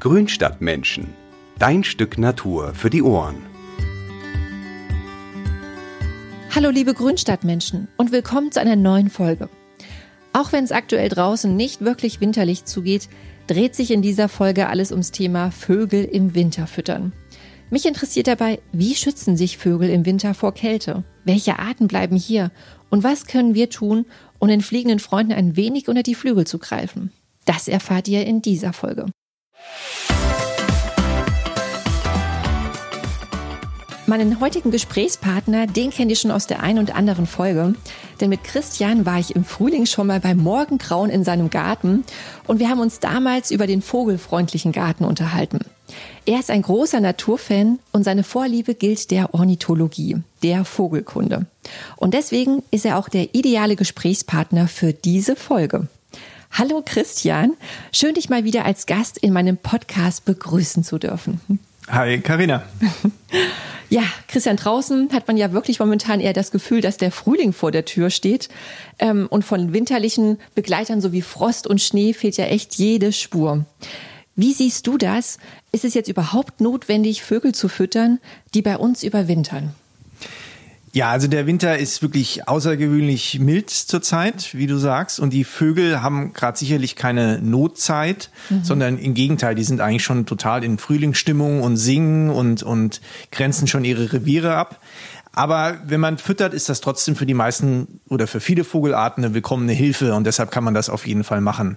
Grünstadtmenschen. Dein Stück Natur für die Ohren. Hallo liebe Grünstadtmenschen und willkommen zu einer neuen Folge. Auch wenn es aktuell draußen nicht wirklich winterlich zugeht, dreht sich in dieser Folge alles ums Thema Vögel im Winter füttern. Mich interessiert dabei, wie schützen sich Vögel im Winter vor Kälte? Welche Arten bleiben hier? Und was können wir tun, um den fliegenden Freunden ein wenig unter die Flügel zu greifen? Das erfahrt ihr in dieser Folge. Meinen heutigen Gesprächspartner, den kennt ihr schon aus der einen und anderen Folge. Denn mit Christian war ich im Frühling schon mal beim Morgengrauen in seinem Garten und wir haben uns damals über den vogelfreundlichen Garten unterhalten. Er ist ein großer Naturfan und seine Vorliebe gilt der Ornithologie, der Vogelkunde. Und deswegen ist er auch der ideale Gesprächspartner für diese Folge. Hallo Christian, schön dich mal wieder als Gast in meinem Podcast begrüßen zu dürfen. Hi Karina. Ja, Christian, draußen hat man ja wirklich momentan eher das Gefühl, dass der Frühling vor der Tür steht. Ähm, und von winterlichen Begleitern sowie Frost und Schnee fehlt ja echt jede Spur. Wie siehst du das? Ist es jetzt überhaupt notwendig, Vögel zu füttern, die bei uns überwintern? Ja, also der Winter ist wirklich außergewöhnlich mild zurzeit, wie du sagst. Und die Vögel haben gerade sicherlich keine Notzeit, mhm. sondern im Gegenteil, die sind eigentlich schon total in Frühlingsstimmung und singen und, und grenzen schon ihre Reviere ab. Aber wenn man füttert, ist das trotzdem für die meisten oder für viele Vogelarten eine willkommene Hilfe und deshalb kann man das auf jeden Fall machen.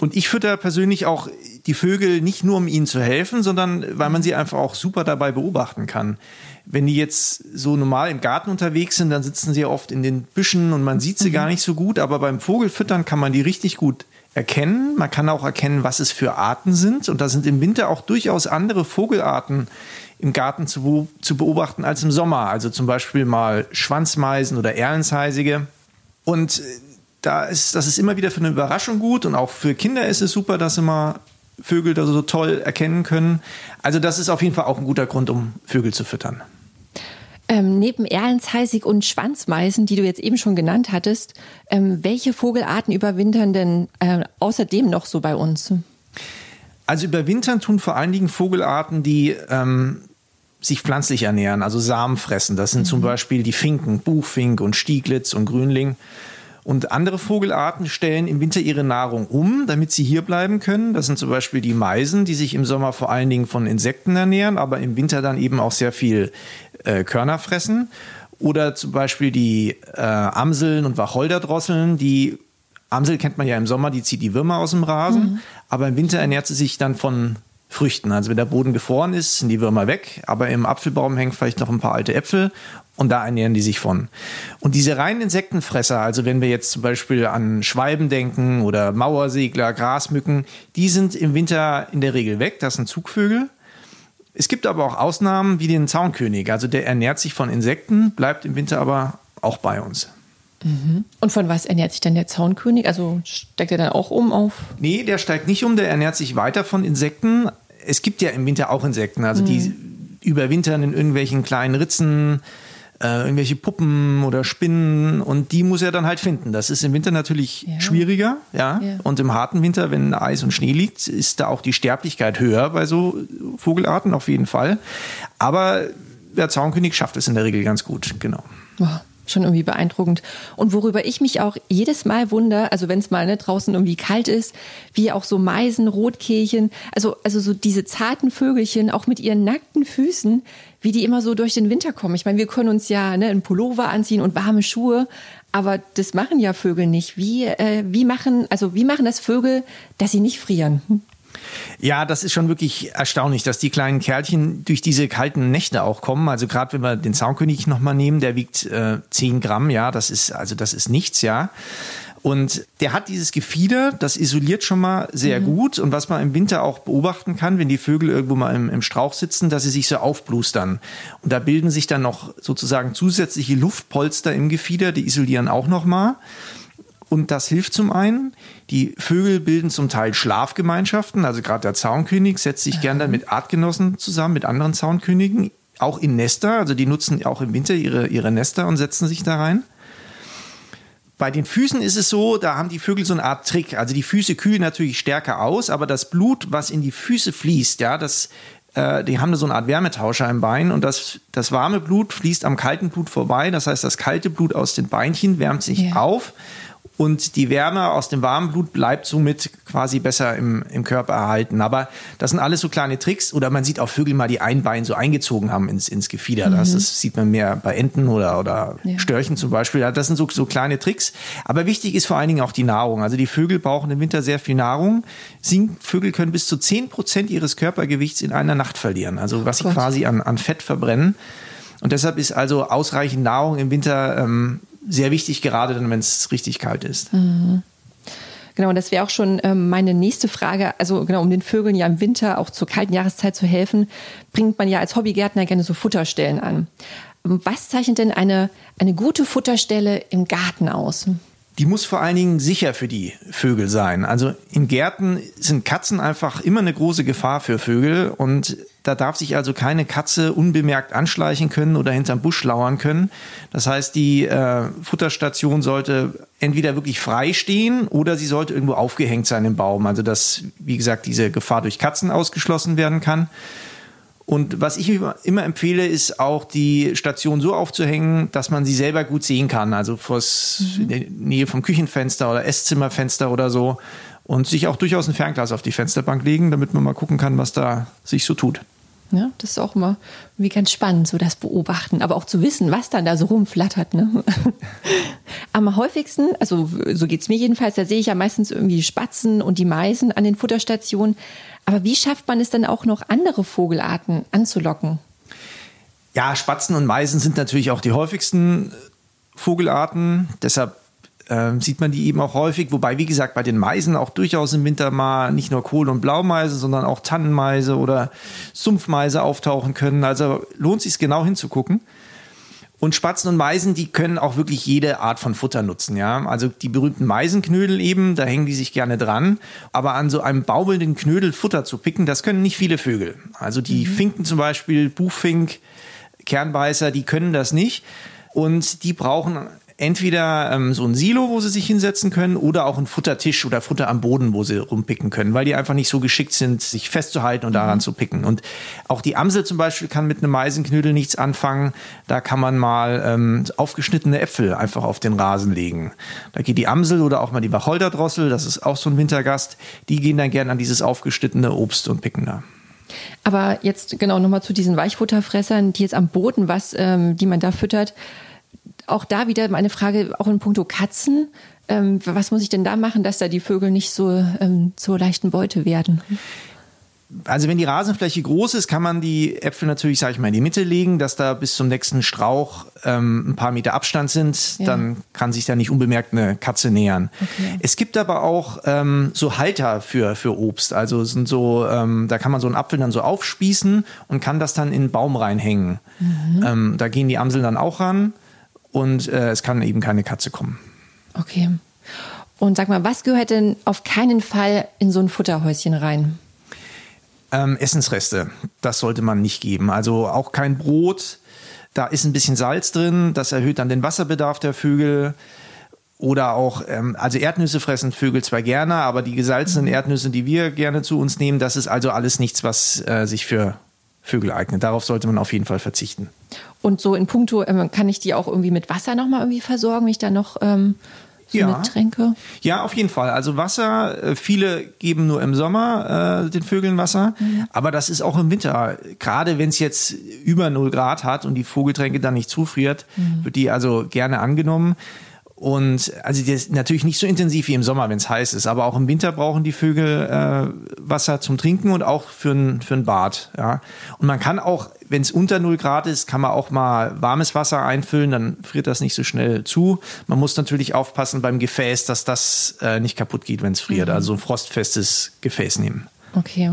Und ich fütter persönlich auch die Vögel nicht nur, um ihnen zu helfen, sondern weil man sie einfach auch super dabei beobachten kann. Wenn die jetzt so normal im Garten unterwegs sind, dann sitzen sie ja oft in den Büschen und man sieht sie mhm. gar nicht so gut. Aber beim Vogelfüttern kann man die richtig gut erkennen. Man kann auch erkennen, was es für Arten sind. Und da sind im Winter auch durchaus andere Vogelarten im Garten zu, zu beobachten als im Sommer. Also zum Beispiel mal Schwanzmeisen oder Erlensheißige. Und da ist, das ist immer wieder für eine Überraschung gut und auch für Kinder ist es super, dass immer Vögel da so toll erkennen können. Also das ist auf jeden Fall auch ein guter Grund, um Vögel zu füttern. Ähm, neben Erlensheißig und Schwanzmeisen, die du jetzt eben schon genannt hattest, ähm, welche Vogelarten überwintern denn äh, außerdem noch so bei uns? Also überwintern tun vor allen Dingen Vogelarten, die ähm, sich pflanzlich ernähren, also Samen fressen. Das sind mhm. zum Beispiel die Finken, Buchfink und Stieglitz und Grünling. Und andere Vogelarten stellen im Winter ihre Nahrung um, damit sie hier bleiben können. Das sind zum Beispiel die Meisen, die sich im Sommer vor allen Dingen von Insekten ernähren, aber im Winter dann eben auch sehr viel äh, Körner fressen. Oder zum Beispiel die äh, Amseln und Wacholderdrosseln, die Amsel kennt man ja im Sommer, die zieht die Würmer aus dem Rasen, mhm. aber im Winter ernährt sie sich dann von Früchten. Also wenn der Boden gefroren ist, sind die Würmer weg, aber im Apfelbaum hängen vielleicht noch ein paar alte Äpfel und da ernähren die sich von. Und diese reinen Insektenfresser, also wenn wir jetzt zum Beispiel an Schwalben denken oder Mauersegler, Grasmücken, die sind im Winter in der Regel weg. Das sind Zugvögel. Es gibt aber auch Ausnahmen wie den Zaunkönig. Also der ernährt sich von Insekten, bleibt im Winter aber auch bei uns. Mhm. Und von was ernährt sich dann der Zaunkönig? Also steigt er dann auch um auf? Nee, der steigt nicht um, der ernährt sich weiter von Insekten. Es gibt ja im Winter auch Insekten, also mhm. die überwintern in irgendwelchen kleinen Ritzen, äh, irgendwelche Puppen oder Spinnen und die muss er dann halt finden. Das ist im Winter natürlich ja. schwieriger, ja? ja. Und im harten Winter, wenn Eis und Schnee liegt, ist da auch die Sterblichkeit höher bei so Vogelarten auf jeden Fall. Aber der Zaunkönig schafft es in der Regel ganz gut, genau. Oh schon irgendwie beeindruckend. Und worüber ich mich auch jedes Mal wundere, also wenn es mal ne, draußen irgendwie kalt ist, wie auch so Meisen, Rotkehlchen, also, also so diese zarten Vögelchen, auch mit ihren nackten Füßen, wie die immer so durch den Winter kommen. Ich meine, wir können uns ja ne, einen Pullover anziehen und warme Schuhe, aber das machen ja Vögel nicht. Wie, äh, wie machen, also wie machen das Vögel, dass sie nicht frieren? Ja, das ist schon wirklich erstaunlich, dass die kleinen Kerlchen durch diese kalten Nächte auch kommen. Also gerade wenn wir den Zaunkönig nochmal nehmen, der wiegt äh, 10 Gramm, ja, das ist, also das ist nichts, ja. Und der hat dieses Gefieder, das isoliert schon mal sehr mhm. gut. Und was man im Winter auch beobachten kann, wenn die Vögel irgendwo mal im, im Strauch sitzen, dass sie sich so aufblustern. Und da bilden sich dann noch sozusagen zusätzliche Luftpolster im Gefieder, die isolieren auch noch mal. Und das hilft zum einen. Die Vögel bilden zum Teil Schlafgemeinschaften. Also gerade der Zaunkönig setzt sich gerne dann mit Artgenossen zusammen, mit anderen Zaunkönigen, auch in Nester. Also die nutzen auch im Winter ihre, ihre Nester und setzen sich da rein. Bei den Füßen ist es so, da haben die Vögel so eine Art Trick. Also die Füße kühlen natürlich stärker aus, aber das Blut, was in die Füße fließt, ja, das, äh, die haben so eine Art Wärmetauscher im Bein und das, das warme Blut fließt am kalten Blut vorbei. Das heißt, das kalte Blut aus den Beinchen wärmt sich yeah. auf und die Wärme aus dem warmen Blut bleibt somit quasi besser im, im Körper erhalten. Aber das sind alles so kleine Tricks. Oder man sieht auch Vögel mal, die ein Bein so eingezogen haben ins, ins Gefieder. Mhm. Das, das, sieht man mehr bei Enten oder, oder ja. Störchen zum Beispiel. Das sind so, so kleine Tricks. Aber wichtig ist vor allen Dingen auch die Nahrung. Also die Vögel brauchen im Winter sehr viel Nahrung. Singvögel können bis zu 10 Prozent ihres Körpergewichts in einer Nacht verlieren. Also was sie quasi an, an Fett verbrennen. Und deshalb ist also ausreichend Nahrung im Winter ähm, sehr wichtig, gerade dann, wenn es richtig kalt ist. Mhm. Genau, und das wäre auch schon ähm, meine nächste Frage. Also genau, um den Vögeln ja im Winter auch zur kalten Jahreszeit zu helfen, bringt man ja als Hobbygärtner gerne so Futterstellen an. Was zeichnet denn eine, eine gute Futterstelle im Garten aus? die muss vor allen Dingen sicher für die Vögel sein. Also in Gärten sind Katzen einfach immer eine große Gefahr für Vögel und da darf sich also keine Katze unbemerkt anschleichen können oder hinterm Busch lauern können. Das heißt, die äh, Futterstation sollte entweder wirklich frei stehen oder sie sollte irgendwo aufgehängt sein im Baum. Also dass, wie gesagt, diese Gefahr durch Katzen ausgeschlossen werden kann. Und was ich immer empfehle, ist auch die Station so aufzuhängen, dass man sie selber gut sehen kann. Also vors, mhm. in der Nähe vom Küchenfenster oder Esszimmerfenster oder so. Und sich auch durchaus ein Fernglas auf die Fensterbank legen, damit man mal gucken kann, was da sich so tut. Ja, das ist auch immer wie ganz spannend, so das Beobachten, aber auch zu wissen, was dann da so rumflattert. Ne? Am häufigsten, also so geht's mir jedenfalls, da sehe ich ja meistens irgendwie Spatzen und die Meisen an den Futterstationen. Aber wie schafft man es dann auch noch, andere Vogelarten anzulocken? Ja, Spatzen und Meisen sind natürlich auch die häufigsten Vogelarten. Deshalb äh, sieht man die eben auch häufig. Wobei, wie gesagt, bei den Meisen auch durchaus im Winter mal nicht nur Kohl- und Blaumeise, sondern auch Tannenmeise oder Sumpfmeise auftauchen können. Also lohnt sich genau hinzugucken. Und Spatzen und Meisen, die können auch wirklich jede Art von Futter nutzen, ja. Also die berühmten Meisenknödel eben, da hängen die sich gerne dran. Aber an so einem baubelnden Knödel Futter zu picken, das können nicht viele Vögel. Also die mhm. Finken zum Beispiel, Buchfink, Kernbeißer, die können das nicht. Und die brauchen entweder ähm, so ein Silo, wo sie sich hinsetzen können, oder auch ein Futtertisch oder Futter am Boden, wo sie rumpicken können, weil die einfach nicht so geschickt sind, sich festzuhalten und daran mhm. zu picken. Und auch die Amsel zum Beispiel kann mit einem Meisenknödel nichts anfangen. Da kann man mal ähm, aufgeschnittene Äpfel einfach auf den Rasen legen. Da geht die Amsel oder auch mal die Wacholderdrossel, das ist auch so ein Wintergast, die gehen dann gerne an dieses aufgeschnittene Obst und picken da. Aber jetzt genau nochmal zu diesen Weichfutterfressern, die jetzt am Boden was, ähm, die man da füttert auch da wieder meine Frage, auch in puncto Katzen. Ähm, was muss ich denn da machen, dass da die Vögel nicht so ähm, zur leichten Beute werden? Also wenn die Rasenfläche groß ist, kann man die Äpfel natürlich, sage ich mal, in die Mitte legen, dass da bis zum nächsten Strauch ähm, ein paar Meter Abstand sind. Ja. Dann kann sich da nicht unbemerkt eine Katze nähern. Okay. Es gibt aber auch ähm, so Halter für, für Obst. Also sind so, ähm, da kann man so einen Apfel dann so aufspießen und kann das dann in einen Baum reinhängen. Mhm. Ähm, da gehen die Amseln dann auch ran und äh, es kann eben keine Katze kommen. Okay. Und sag mal, was gehört denn auf keinen Fall in so ein Futterhäuschen rein? Ähm, Essensreste, das sollte man nicht geben. Also auch kein Brot, da ist ein bisschen Salz drin, das erhöht dann den Wasserbedarf der Vögel. Oder auch, ähm, also Erdnüsse fressen Vögel zwar gerne, aber die gesalzenen mhm. Erdnüsse, die wir gerne zu uns nehmen, das ist also alles nichts, was äh, sich für Vögel eignet. Darauf sollte man auf jeden Fall verzichten. Und so in puncto, ähm, kann ich die auch irgendwie mit Wasser nochmal irgendwie versorgen, wenn ich da noch ähm, so ja. Tränke? Ja, auf jeden Fall. Also Wasser, äh, viele geben nur im Sommer äh, den Vögeln Wasser, mhm. aber das ist auch im Winter. Gerade wenn es jetzt über 0 Grad hat und die Vogeltränke dann nicht zufriert, mhm. wird die also gerne angenommen. Und also das natürlich nicht so intensiv wie im Sommer, wenn es heiß ist, aber auch im Winter brauchen die Vögel äh, Wasser zum Trinken und auch für ein, für ein Bad. Ja. Und man kann auch, wenn es unter 0 Grad ist, kann man auch mal warmes Wasser einfüllen, dann friert das nicht so schnell zu. Man muss natürlich aufpassen beim Gefäß, dass das äh, nicht kaputt geht, wenn es friert. Mhm. Also ein frostfestes Gefäß nehmen. Okay.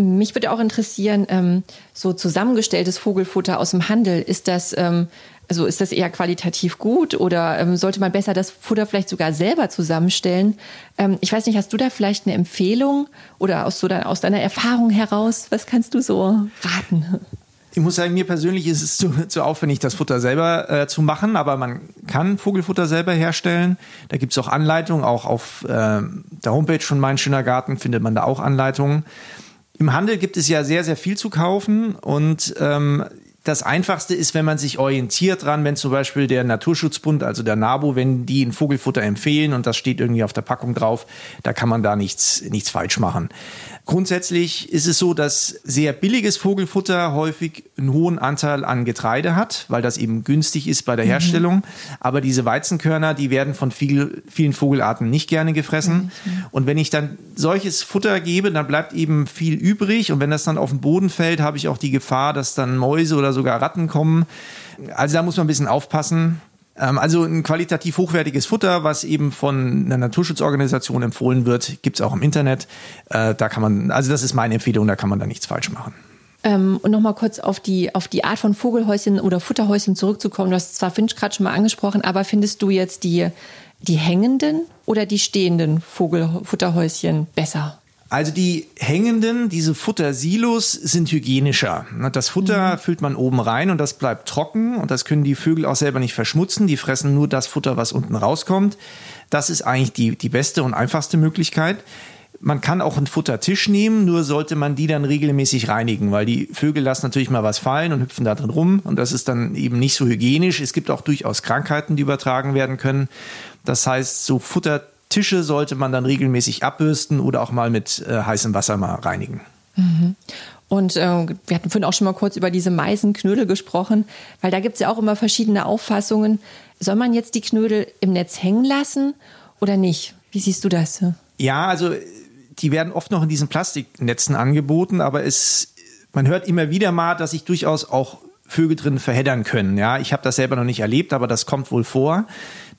Mich würde auch interessieren, ähm, so zusammengestelltes Vogelfutter aus dem Handel, ist das ähm, also ist das eher qualitativ gut oder ähm, sollte man besser das Futter vielleicht sogar selber zusammenstellen? Ähm, ich weiß nicht, hast du da vielleicht eine Empfehlung oder aus, so de aus deiner Erfahrung heraus, was kannst du so raten? Ich muss sagen, mir persönlich ist es zu, zu aufwendig, das Futter selber äh, zu machen, aber man kann Vogelfutter selber herstellen. Da gibt es auch Anleitungen, auch auf äh, der Homepage von Mein Schöner Garten findet man da auch Anleitungen. Im Handel gibt es ja sehr, sehr viel zu kaufen und ähm, das Einfachste ist, wenn man sich orientiert dran, wenn zum Beispiel der Naturschutzbund, also der NABU, wenn die ein Vogelfutter empfehlen und das steht irgendwie auf der Packung drauf, da kann man da nichts, nichts falsch machen. Grundsätzlich ist es so, dass sehr billiges Vogelfutter häufig einen hohen Anteil an Getreide hat, weil das eben günstig ist bei der mhm. Herstellung. Mhm. Aber diese Weizenkörner, die werden von viel, vielen Vogelarten nicht gerne gefressen. Mhm. Und wenn ich dann solches Futter gebe, dann bleibt eben viel übrig. Und wenn das dann auf den Boden fällt, habe ich auch die Gefahr, dass dann Mäuse oder sogar Ratten kommen. Also da muss man ein bisschen aufpassen. Ähm, also ein qualitativ hochwertiges Futter, was eben von einer Naturschutzorganisation empfohlen wird, gibt es auch im Internet. Äh, da kann man, also das ist meine Empfehlung, da kann man da nichts falsch machen. Ähm, und nochmal kurz auf die, auf die Art von Vogelhäuschen oder Futterhäuschen zurückzukommen. Du hast zwar Finch gerade schon mal angesprochen, aber findest du jetzt die, die hängenden oder die stehenden Vogelfutterhäuschen besser? Also die hängenden, diese Futtersilos sind hygienischer. Das Futter mhm. füllt man oben rein und das bleibt trocken und das können die Vögel auch selber nicht verschmutzen. Die fressen nur das Futter, was unten rauskommt. Das ist eigentlich die, die beste und einfachste Möglichkeit. Man kann auch einen Futtertisch nehmen, nur sollte man die dann regelmäßig reinigen, weil die Vögel lassen natürlich mal was fallen und hüpfen da drin rum und das ist dann eben nicht so hygienisch. Es gibt auch durchaus Krankheiten, die übertragen werden können. Das heißt, so Futter Tische sollte man dann regelmäßig abbürsten oder auch mal mit äh, heißem Wasser mal reinigen. Mhm. Und äh, wir hatten vorhin auch schon mal kurz über diese Meisenknödel gesprochen, weil da gibt es ja auch immer verschiedene Auffassungen. Soll man jetzt die Knödel im Netz hängen lassen oder nicht? Wie siehst du das? Ja, also die werden oft noch in diesen Plastiknetzen angeboten, aber es, man hört immer wieder mal, dass sich durchaus auch Vögel drin verheddern können. Ja, ich habe das selber noch nicht erlebt, aber das kommt wohl vor.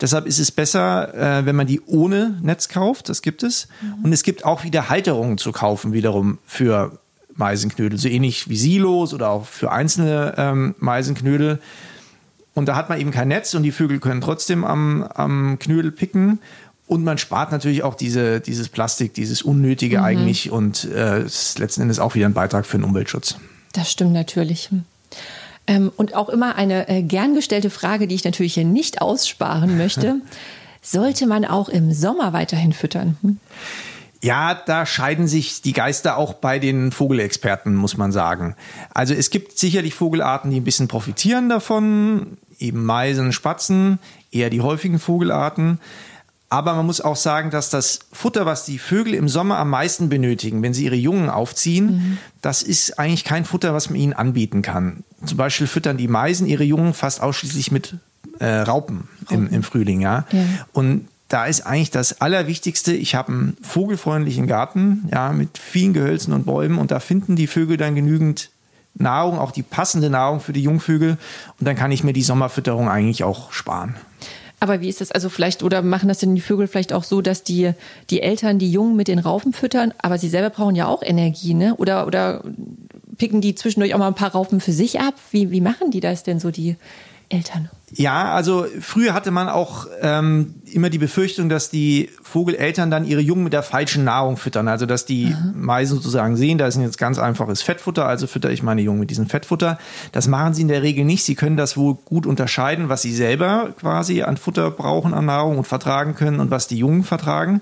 Deshalb ist es besser, äh, wenn man die ohne Netz kauft. Das gibt es. Mhm. Und es gibt auch wieder Halterungen zu kaufen, wiederum für Meisenknödel. So ähnlich wie Silos oder auch für einzelne ähm, Meisenknödel. Und da hat man eben kein Netz und die Vögel können trotzdem am, am Knödel picken. Und man spart natürlich auch diese, dieses Plastik, dieses Unnötige mhm. eigentlich. Und äh, ist letzten Endes auch wieder ein Beitrag für den Umweltschutz. Das stimmt natürlich. Ähm, und auch immer eine äh, gern gestellte Frage, die ich natürlich hier nicht aussparen möchte. Sollte man auch im Sommer weiterhin füttern? Hm? Ja, da scheiden sich die Geister auch bei den Vogelexperten, muss man sagen. Also es gibt sicherlich Vogelarten, die ein bisschen profitieren davon, eben Meisen, Spatzen, eher die häufigen Vogelarten. Aber man muss auch sagen, dass das Futter, was die Vögel im Sommer am meisten benötigen, wenn sie ihre Jungen aufziehen, mhm. das ist eigentlich kein Futter, was man ihnen anbieten kann. Zum Beispiel füttern die Meisen ihre Jungen fast ausschließlich mit äh, Raupen. Im, im, Frühling, ja. ja. Und da ist eigentlich das Allerwichtigste, ich habe einen vogelfreundlichen Garten, ja, mit vielen Gehölzen und Bäumen und da finden die Vögel dann genügend Nahrung, auch die passende Nahrung für die Jungvögel und dann kann ich mir die Sommerfütterung eigentlich auch sparen. Aber wie ist das also vielleicht, oder machen das denn die Vögel vielleicht auch so, dass die, die Eltern die Jungen mit den Raupen füttern, aber sie selber brauchen ja auch Energie, ne? Oder, oder picken die zwischendurch auch mal ein paar Raupen für sich ab? Wie, wie machen die das denn so, die Eltern? Ja, also früher hatte man auch ähm, immer die Befürchtung, dass die Vogeleltern dann ihre Jungen mit der falschen Nahrung füttern. Also dass die Aha. Meisen sozusagen sehen, da ist jetzt ganz einfaches Fettfutter, also fütter ich meine Jungen mit diesem Fettfutter. Das machen sie in der Regel nicht. Sie können das wohl gut unterscheiden, was sie selber quasi an Futter brauchen, an Nahrung und vertragen können und was die Jungen vertragen.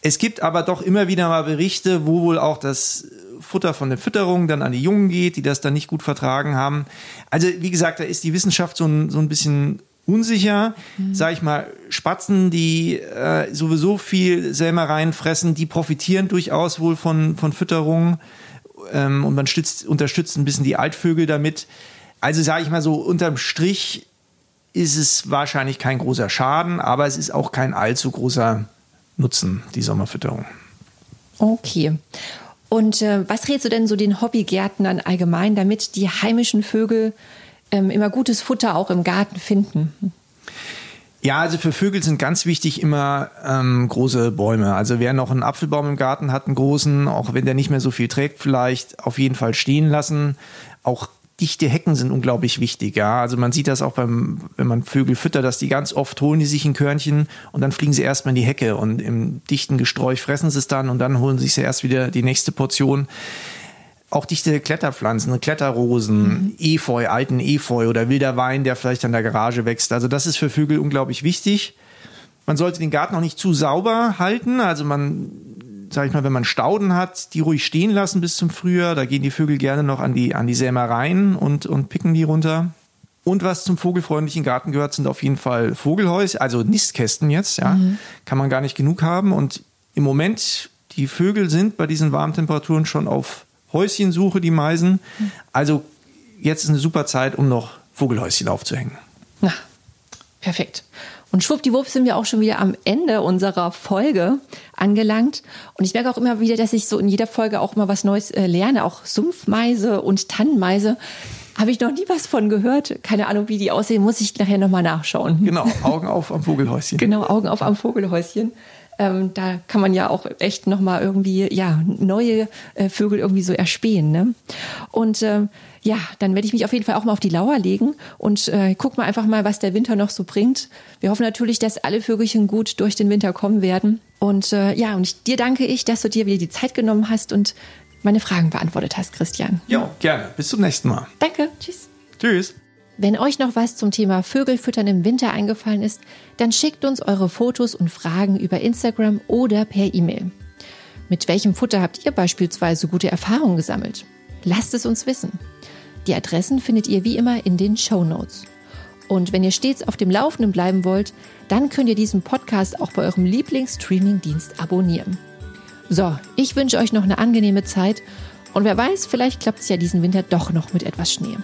Es gibt aber doch immer wieder mal Berichte, wo wohl auch das Futter von der Fütterung dann an die Jungen geht, die das dann nicht gut vertragen haben. Also wie gesagt, da ist die Wissenschaft so ein, so ein bisschen unsicher. Mhm. Sag ich mal, Spatzen, die äh, sowieso viel Sämereien fressen, die profitieren durchaus wohl von, von Fütterung. Ähm, und man stützt, unterstützt ein bisschen die Altvögel damit. Also sage ich mal so, unterm Strich ist es wahrscheinlich kein großer Schaden, aber es ist auch kein allzu großer Nutzen, die Sommerfütterung. Okay. Und äh, was rätst du denn so den Hobbygärtnern allgemein, damit die heimischen Vögel ähm, immer gutes Futter auch im Garten finden? Ja, also für Vögel sind ganz wichtig immer ähm, große Bäume. Also wer noch einen Apfelbaum im Garten hat, einen großen, auch wenn der nicht mehr so viel trägt, vielleicht auf jeden Fall stehen lassen. Auch dichte Hecken sind unglaublich wichtig. Ja, also man sieht das auch beim, wenn man Vögel füttert, dass die ganz oft holen die sich ein Körnchen und dann fliegen sie erstmal in die Hecke und im dichten Gesträuch fressen sie es dann und dann holen sie sich erst wieder die nächste Portion. auch dichte Kletterpflanzen, Kletterrosen, mhm. Efeu, alten Efeu oder wilder Wein, der vielleicht an der Garage wächst. Also das ist für Vögel unglaublich wichtig. Man sollte den Garten auch nicht zu sauber halten. Also man, sag ich mal, wenn man Stauden hat, die ruhig stehen lassen bis zum Frühjahr. Da gehen die Vögel gerne noch an die, an die Sämereien und, und picken die runter. Und was zum vogelfreundlichen Garten gehört, sind auf jeden Fall Vogelhäuser, also Nistkästen jetzt, ja. Mhm. Kann man gar nicht genug haben. Und im Moment, die Vögel sind bei diesen warmen Temperaturen schon auf Häuschensuche, die Meisen. Mhm. Also jetzt ist eine super Zeit, um noch Vogelhäuschen aufzuhängen. Na, perfekt. Und schwuppdiwupp sind wir auch schon wieder am Ende unserer Folge angelangt. Und ich merke auch immer wieder, dass ich so in jeder Folge auch mal was Neues äh, lerne. Auch Sumpfmeise und Tannenmeise habe ich noch nie was von gehört. Keine Ahnung, wie die aussehen, muss ich nachher nochmal nachschauen. Genau, Augen auf am Vogelhäuschen. Genau, Augen auf am Vogelhäuschen. Ähm, da kann man ja auch echt nochmal irgendwie, ja, neue äh, Vögel irgendwie so erspähen. Ne? Und ähm, ja, dann werde ich mich auf jeden Fall auch mal auf die Lauer legen und äh, guck mal einfach mal, was der Winter noch so bringt. Wir hoffen natürlich, dass alle Vögelchen gut durch den Winter kommen werden. Und äh, ja, und dir danke ich, dass du dir wieder die Zeit genommen hast und meine Fragen beantwortet hast, Christian. Ja, gerne. Bis zum nächsten Mal. Danke. Tschüss. Tschüss. Wenn euch noch was zum Thema Vögelfüttern im Winter eingefallen ist, dann schickt uns eure Fotos und Fragen über Instagram oder per E-Mail. Mit welchem Futter habt ihr beispielsweise gute Erfahrungen gesammelt? Lasst es uns wissen. Die Adressen findet ihr wie immer in den Show Notes. Und wenn ihr stets auf dem Laufenden bleiben wollt, dann könnt ihr diesen Podcast auch bei eurem Lieblingsstreaming-Dienst abonnieren. So, ich wünsche euch noch eine angenehme Zeit und wer weiß, vielleicht klappt es ja diesen Winter doch noch mit etwas Schnee.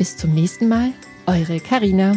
Bis zum nächsten Mal, eure Karina.